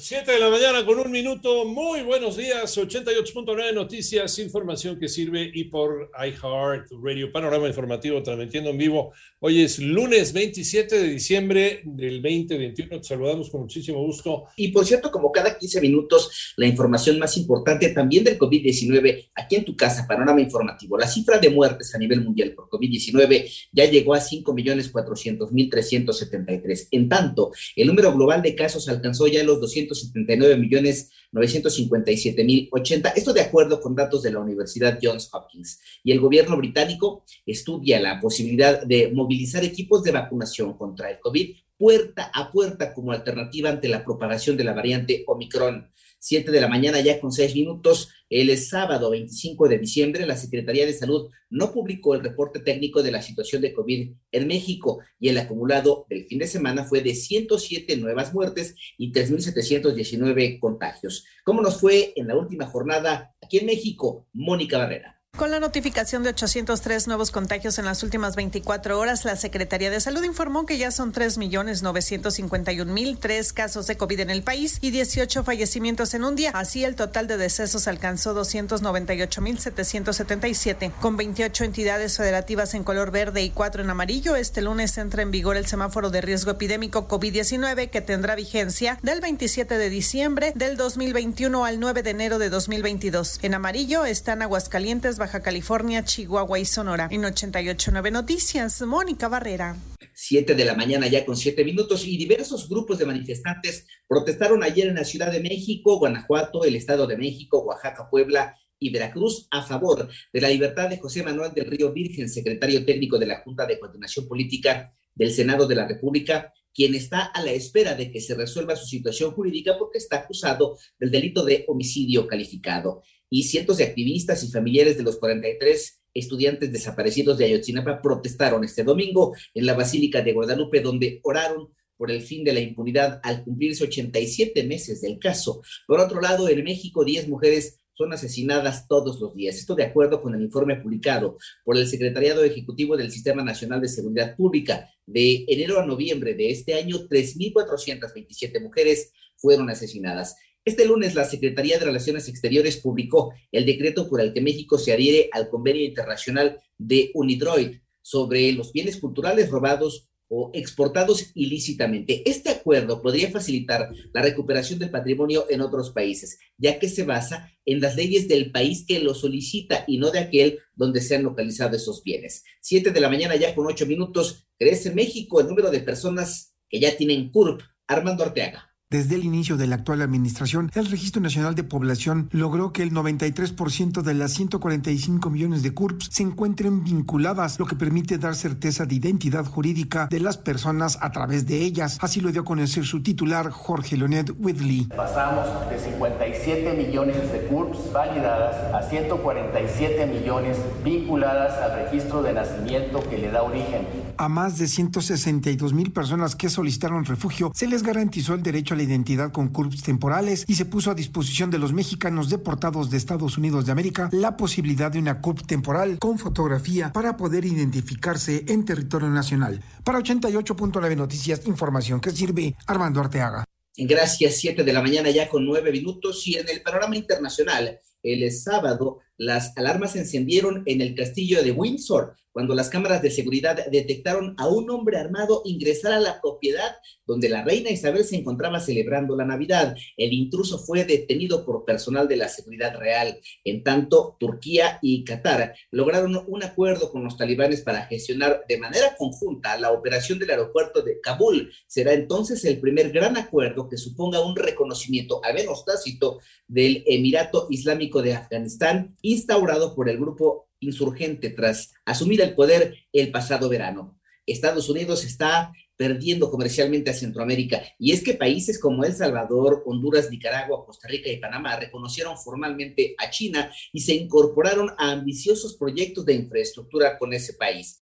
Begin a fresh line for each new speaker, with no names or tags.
7 de la mañana con un minuto. Muy buenos días. 88.9 Noticias, información que sirve y por iHeart Radio, panorama informativo transmitiendo en vivo. Hoy es lunes 27 de diciembre del 2021. Te saludamos con muchísimo gusto.
Y por cierto, como cada 15 minutos, la información más importante también del COVID-19 aquí en tu casa, panorama informativo. La cifra de muertes a nivel mundial por COVID-19 ya llegó a 5.400.373. En tanto, el número global de casos alcanzó ya los 200 279 millones 957 mil 80. Esto de acuerdo con datos de la Universidad Johns Hopkins. Y el gobierno británico estudia la posibilidad de movilizar equipos de vacunación contra el COVID puerta a puerta como alternativa ante la propagación de la variante Omicron. 7 de la mañana ya con 6 minutos. El sábado 25 de diciembre, la Secretaría de Salud no publicó el reporte técnico de la situación de COVID en México y el acumulado del fin de semana fue de 107 nuevas muertes y 3.719 contagios. ¿Cómo nos fue en la última jornada aquí en México? Mónica Barrera.
Con la notificación de 803 nuevos contagios en las últimas 24 horas, la Secretaría de Salud informó que ya son 3.951.003 casos de COVID en el país y 18 fallecimientos en un día. Así, el total de decesos alcanzó 298.777. Con 28 entidades federativas en color verde y 4 en amarillo, este lunes entra en vigor el semáforo de riesgo epidémico COVID-19 que tendrá vigencia del 27 de diciembre del 2021 al 9 de enero de 2022. En amarillo están Aguascalientes, Baja California, Chihuahua y Sonora. En 889 Noticias, Mónica Barrera.
7 de la mañana ya con 7 minutos y diversos grupos de manifestantes protestaron ayer en la Ciudad de México, Guanajuato, el Estado de México, Oaxaca, Puebla y Veracruz a favor de la libertad de José Manuel del Río Virgen, secretario técnico de la Junta de Coordinación Política del Senado de la República, quien está a la espera de que se resuelva su situación jurídica porque está acusado del delito de homicidio calificado y cientos de activistas y familiares de los 43 estudiantes desaparecidos de Ayotzinapa protestaron este domingo en la Basílica de Guadalupe, donde oraron por el fin de la impunidad al cumplirse 87 meses del caso. Por otro lado, en México, 10 mujeres son asesinadas todos los días. Esto de acuerdo con el informe publicado por el Secretariado Ejecutivo del Sistema Nacional de Seguridad Pública. De enero a noviembre de este año, 3.427 mujeres fueron asesinadas. Este lunes la Secretaría de Relaciones Exteriores publicó el decreto por el que México se adhiere al convenio internacional de UNIDROID sobre los bienes culturales robados o exportados ilícitamente. Este acuerdo podría facilitar la recuperación del patrimonio en otros países, ya que se basa en las leyes del país que lo solicita y no de aquel donde se han localizado esos bienes. Siete de la mañana ya con ocho minutos, crece en México el número de personas que ya tienen CURP. Armando Arteaga.
Desde el inicio de la actual administración, el Registro Nacional de Población logró que el 93% de las 145 millones de CURPS se encuentren vinculadas, lo que permite dar certeza de identidad jurídica de las personas a través de ellas. Así lo dio a conocer su titular, Jorge Leoned Whitley.
Pasamos de 57 millones de CURPS validadas a 147 millones vinculadas al registro de nacimiento que le da origen.
A más de 162 mil personas que solicitaron refugio se les garantizó el derecho a la identidad con CURPS temporales y se puso a disposición de los mexicanos deportados de Estados Unidos de América la posibilidad de una CURP temporal con fotografía para poder identificarse en territorio nacional. Para 88.9 Noticias, información que sirve Armando Arteaga.
Gracias, 7 de la mañana ya con 9 minutos y en el panorama internacional, el sábado las alarmas se encendieron en el castillo de Windsor cuando las cámaras de seguridad detectaron a un hombre armado ingresar a la propiedad donde la reina Isabel se encontraba celebrando la Navidad. El intruso fue detenido por personal de la seguridad real. En tanto, Turquía y Qatar lograron un acuerdo con los talibanes para gestionar de manera conjunta la operación del aeropuerto de Kabul. Será entonces el primer gran acuerdo que suponga un reconocimiento, al menos tácito, del Emirato Islámico de Afganistán instaurado por el grupo insurgente tras asumir el poder el pasado verano. Estados Unidos está perdiendo comercialmente a Centroamérica. Y es que países como El Salvador, Honduras, Nicaragua, Costa Rica y Panamá reconocieron formalmente a China y se incorporaron a ambiciosos proyectos de infraestructura con ese país.